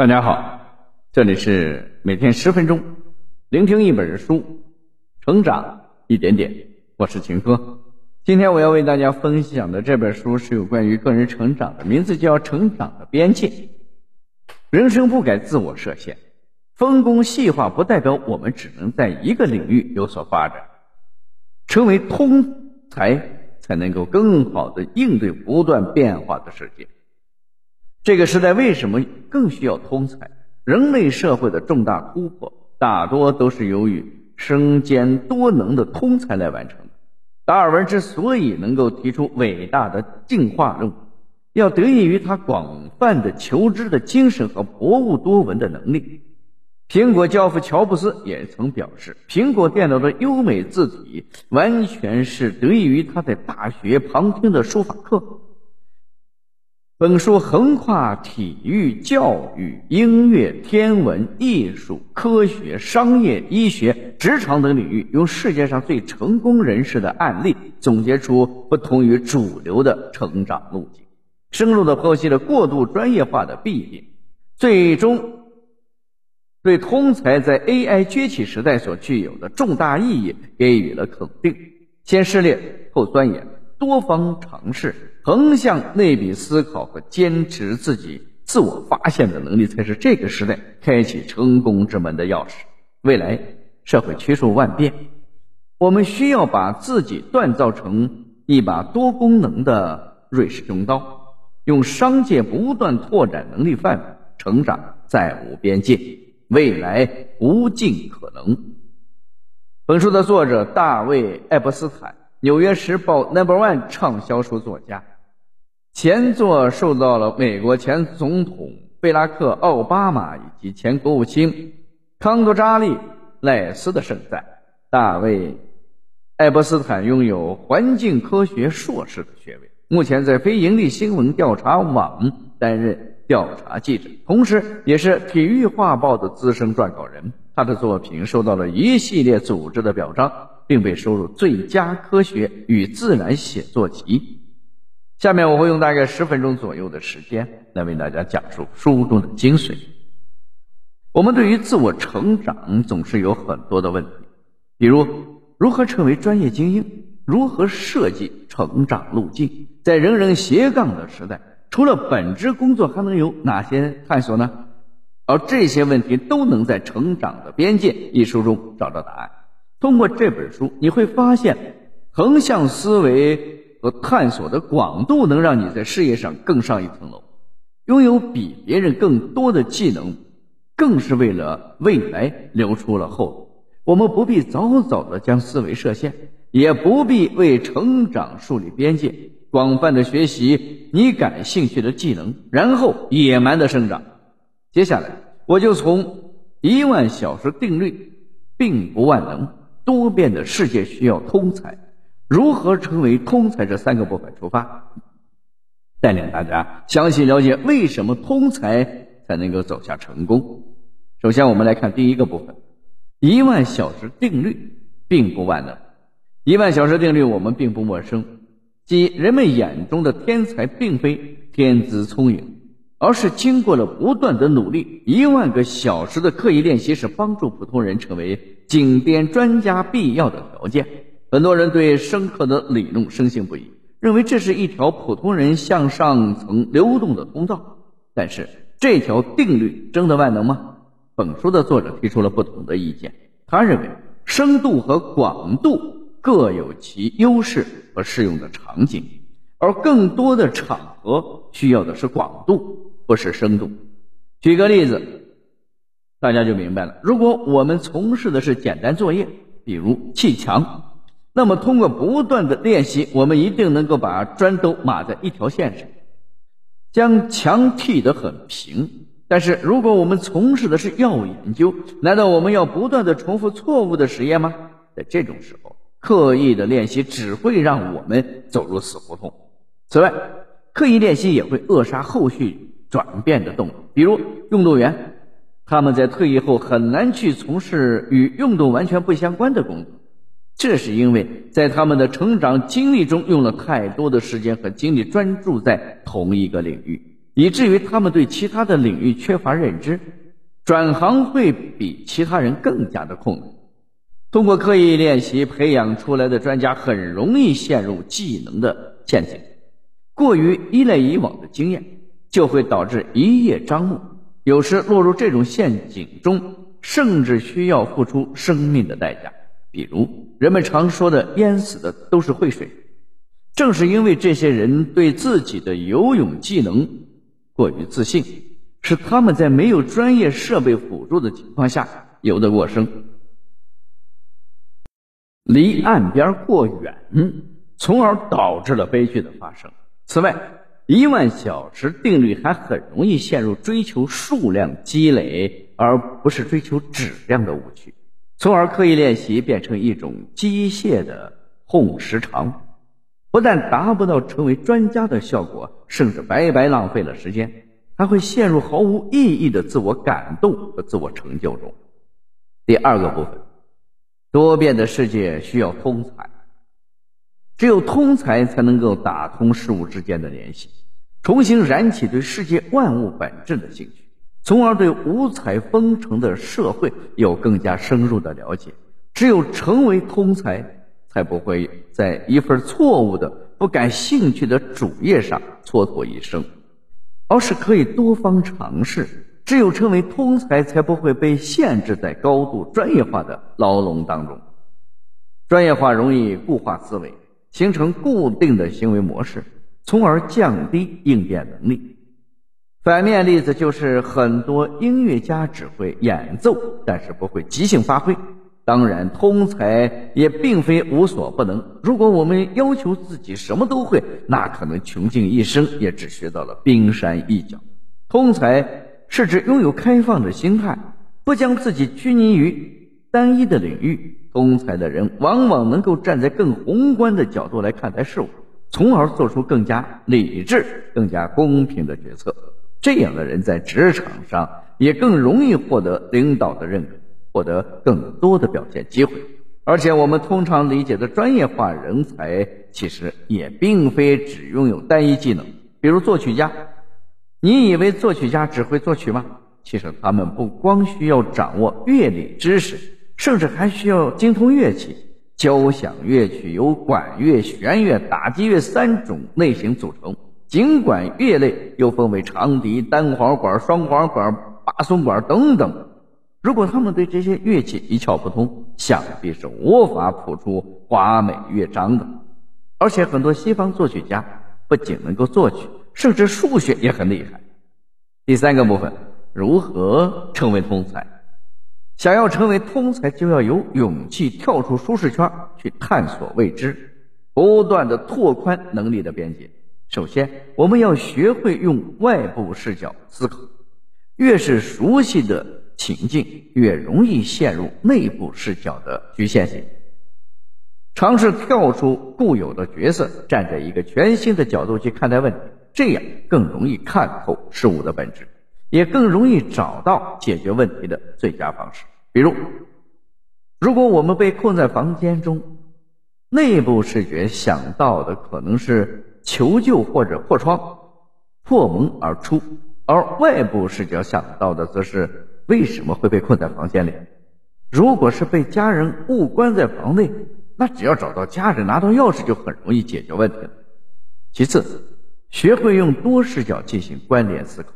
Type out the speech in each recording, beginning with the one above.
大家好，这里是每天十分钟，聆听一本书，成长一点点。我是秦哥，今天我要为大家分享的这本书是有关于个人成长的，名字叫《成长的边界》。人生不该自我设限，分工细化不代表我们只能在一个领域有所发展，成为通才才能够更好的应对不断变化的世界。这个时代为什么更需要通才？人类社会的重大突破大多都是由于身兼多能的通才来完成的。达尔文之所以能够提出伟大的进化论，要得益于他广泛的求知的精神和博物多闻的能力。苹果教父乔布斯也曾表示，苹果电脑的优美字体完全是得益于他在大学旁听的书法课。本书横跨体育、教育、音乐、天文、艺术、科学、商业、医学、职场等领域，用世界上最成功人士的案例，总结出不同于主流的成长路径，深入的剖析了过度专业化的弊病，最终对通才在 AI 崛起时代所具有的重大意义给予了肯定。先试炼后钻研，多方尝试。横向内笔思考和坚持自己自我发现的能力，才是这个时代开启成功之门的钥匙。未来社会趋势万变，我们需要把自己锻造成一把多功能的瑞士军刀，用商界不断拓展能力范围，成长再无边界，未来无尽可能。本书的作者大卫·爱伯斯坦。《纽约时报》Number One 畅销书作家，前作受到了美国前总统贝拉克·奥巴马以及前国务卿康多扎利·赖斯的盛赞。大卫·艾伯斯坦拥有环境科学硕士的学位，目前在非盈利新闻调查网担任调查记者，同时也是《体育画报》的资深撰稿人。他的作品受到了一系列组织的表彰。并被收入最佳科学与自然写作集。下面我会用大概十分钟左右的时间来为大家讲述书中的精髓。我们对于自我成长总是有很多的问题，比如如何成为专业精英，如何设计成长路径，在人人斜杠的时代，除了本职工作还能有哪些探索呢？而这些问题都能在《成长的边界》一书中找到答案。通过这本书，你会发现，横向思维和探索的广度能让你在事业上更上一层楼，拥有比别人更多的技能，更是为了未来留出了后路。我们不必早早的将思维设限，也不必为成长树立边界，广泛的学习你感兴趣的技能，然后野蛮的生长。接下来，我就从一万小时定律并不万能。多变的世界需要通才，如何成为通才？这三个部分出发，带领大家详细了解为什么通才才能够走向成功。首先，我们来看第一个部分：一万小时定律并不万能。一万小时定律我们并不陌生，即人们眼中的天才并非天资聪颖。而是经过了不断的努力，一万个小时的刻意练习是帮助普通人成为顶尖专家必要的条件。很多人对深刻的理论深信不疑，认为这是一条普通人向上层流动的通道。但是，这条定律真的万能吗？本书的作者提出了不同的意见。他认为，深度和广度各有其优势和适用的场景，而更多的场合需要的是广度。不是深度。举个例子，大家就明白了。如果我们从事的是简单作业，比如砌墙，那么通过不断的练习，我们一定能够把砖都码在一条线上，将墙砌得很平。但是，如果我们从事的是药物研究，难道我们要不断的重复错误的实验吗？在这种时候，刻意的练习只会让我们走入死胡同。此外，刻意练习也会扼杀后续。转变的动力，比如运动员，他们在退役后很难去从事与运动完全不相关的工作，这是因为在他们的成长经历中用了太多的时间和精力专注在同一个领域，以至于他们对其他的领域缺乏认知，转行会比其他人更加的困难。通过刻意练习培养出来的专家，很容易陷入技能的陷阱，过于依赖以往的经验，就会导致一叶障目。有时落入这种陷阱中，甚至需要付出生命的代价。比如人们常说的“淹死的都是会水”，正是因为这些人对自己的游泳技能过于自信，使他们在没有专业设备辅助的情况下游得过深，离岸边过远，从而导致了悲剧的发生。此外，一万小时定律还很容易陷入追求数量积累而不是追求质量的误区。从而刻意练习变成一种机械的哄时长，不但达不到成为专家的效果，甚至白白浪费了时间，还会陷入毫无意义的自我感动和自我成就中。第二个部分，多变的世界需要通才，只有通才才能够打通事物之间的联系，重新燃起对世界万物本质的兴趣。从而对五彩纷呈的社会有更加深入的了解。只有成为通才，才不会在一份错误的、不感兴趣的主业上蹉跎一生，而是可以多方尝试。只有成为通才，才不会被限制在高度专业化的牢笼当中。专业化容易固化思维，形成固定的行为模式，从而降低应变能力。反面例子就是很多音乐家只会演奏，但是不会即兴发挥。当然，通才也并非无所不能。如果我们要求自己什么都会，那可能穷尽一生也只学到了冰山一角。通才是指拥有开放的心态，不将自己拘泥于单一的领域。通才的人往往能够站在更宏观的角度来看待事物，从而做出更加理智、更加公平的决策。这样的人在职场上也更容易获得领导的认可，获得更多的表现机会。而且，我们通常理解的专业化人才，其实也并非只拥有单一技能。比如作曲家，你以为作曲家只会作曲吗？其实，他们不光需要掌握乐理知识，甚至还需要精通乐器。交响乐曲由管乐、弦乐、打击乐三种类型组成。尽管乐类又分为长笛、单簧管、双簧管、巴松管等等，如果他们对这些乐器一窍不通，想必是无法谱出华美乐章的。而且很多西方作曲家不仅能够作曲，甚至数学也很厉害。第三个部分，如何成为通才？想要成为通才，就要有勇气跳出舒适圈，去探索未知，不断的拓宽能力的边界。首先，我们要学会用外部视角思考。越是熟悉的情境，越容易陷入内部视角的局限性。尝试跳出固有的角色，站在一个全新的角度去看待问题，这样更容易看透事物的本质，也更容易找到解决问题的最佳方式。比如，如果我们被困在房间中，内部视觉想到的可能是。求救或者破窗、破门而出，而外部视角想到的则是为什么会被困在房间里。如果是被家人误关在房内，那只要找到家人、拿到钥匙就很容易解决问题了。其次，学会用多视角进行关联思考。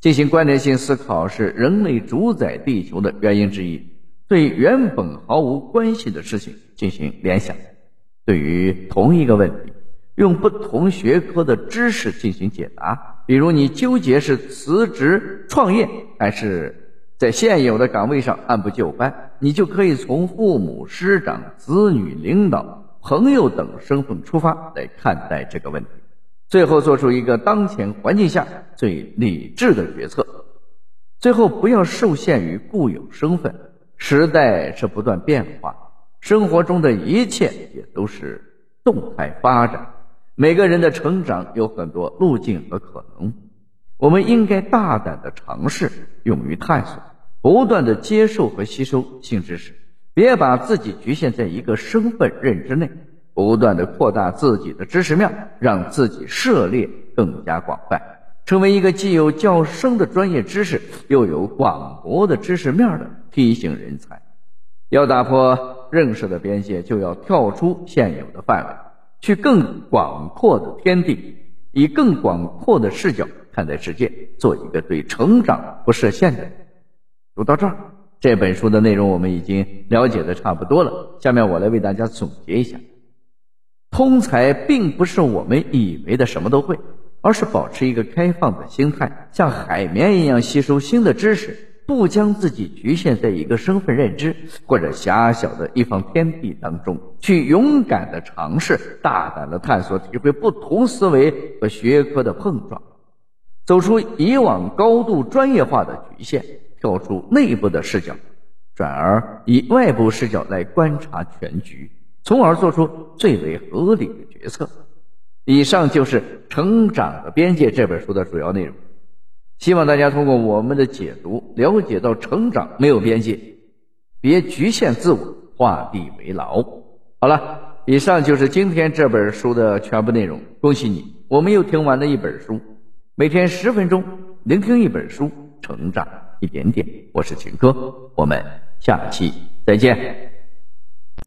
进行关联性思考是人类主宰地球的原因之一。对原本毫无关系的事情进行联想，对于同一个问题。用不同学科的知识进行解答，比如你纠结是辞职创业，还是在现有的岗位上按部就班，你就可以从父母师长、子女、领导、朋友等身份出发来看待这个问题，最后做出一个当前环境下最理智的决策。最后，不要受限于固有身份，时代是不断变化，生活中的一切也都是动态发展。每个人的成长有很多路径和可能，我们应该大胆的尝试，勇于探索，不断的接受和吸收新知识，别把自己局限在一个身份认知内，不断的扩大自己的知识面，让自己涉猎更加广泛。成为一个既有较深的专业知识，又有广博的知识面的梯形人才。要打破认识的边界，就要跳出现有的范围，去更广阔的天地，以更广阔的视角看待世界，做一个对成长不设限的人。读到这儿，这本书的内容我们已经了解的差不多了。下面我来为大家总结一下：通才并不是我们以为的什么都会。而是保持一个开放的心态，像海绵一样吸收新的知识，不将自己局限在一个身份认知或者狭小的一方天地当中，去勇敢的尝试，大胆的探索，体会不同思维和学科的碰撞，走出以往高度专业化的局限，跳出内部的视角，转而以外部视角来观察全局，从而做出最为合理的决策。以上就是《成长的边界》这本书的主要内容，希望大家通过我们的解读，了解到成长没有边界，别局限自我，画地为牢。好了，以上就是今天这本书的全部内容。恭喜你，我们又听完了一本书。每天十分钟，聆听一本书，成长一点点。我是秦哥，我们下期再见。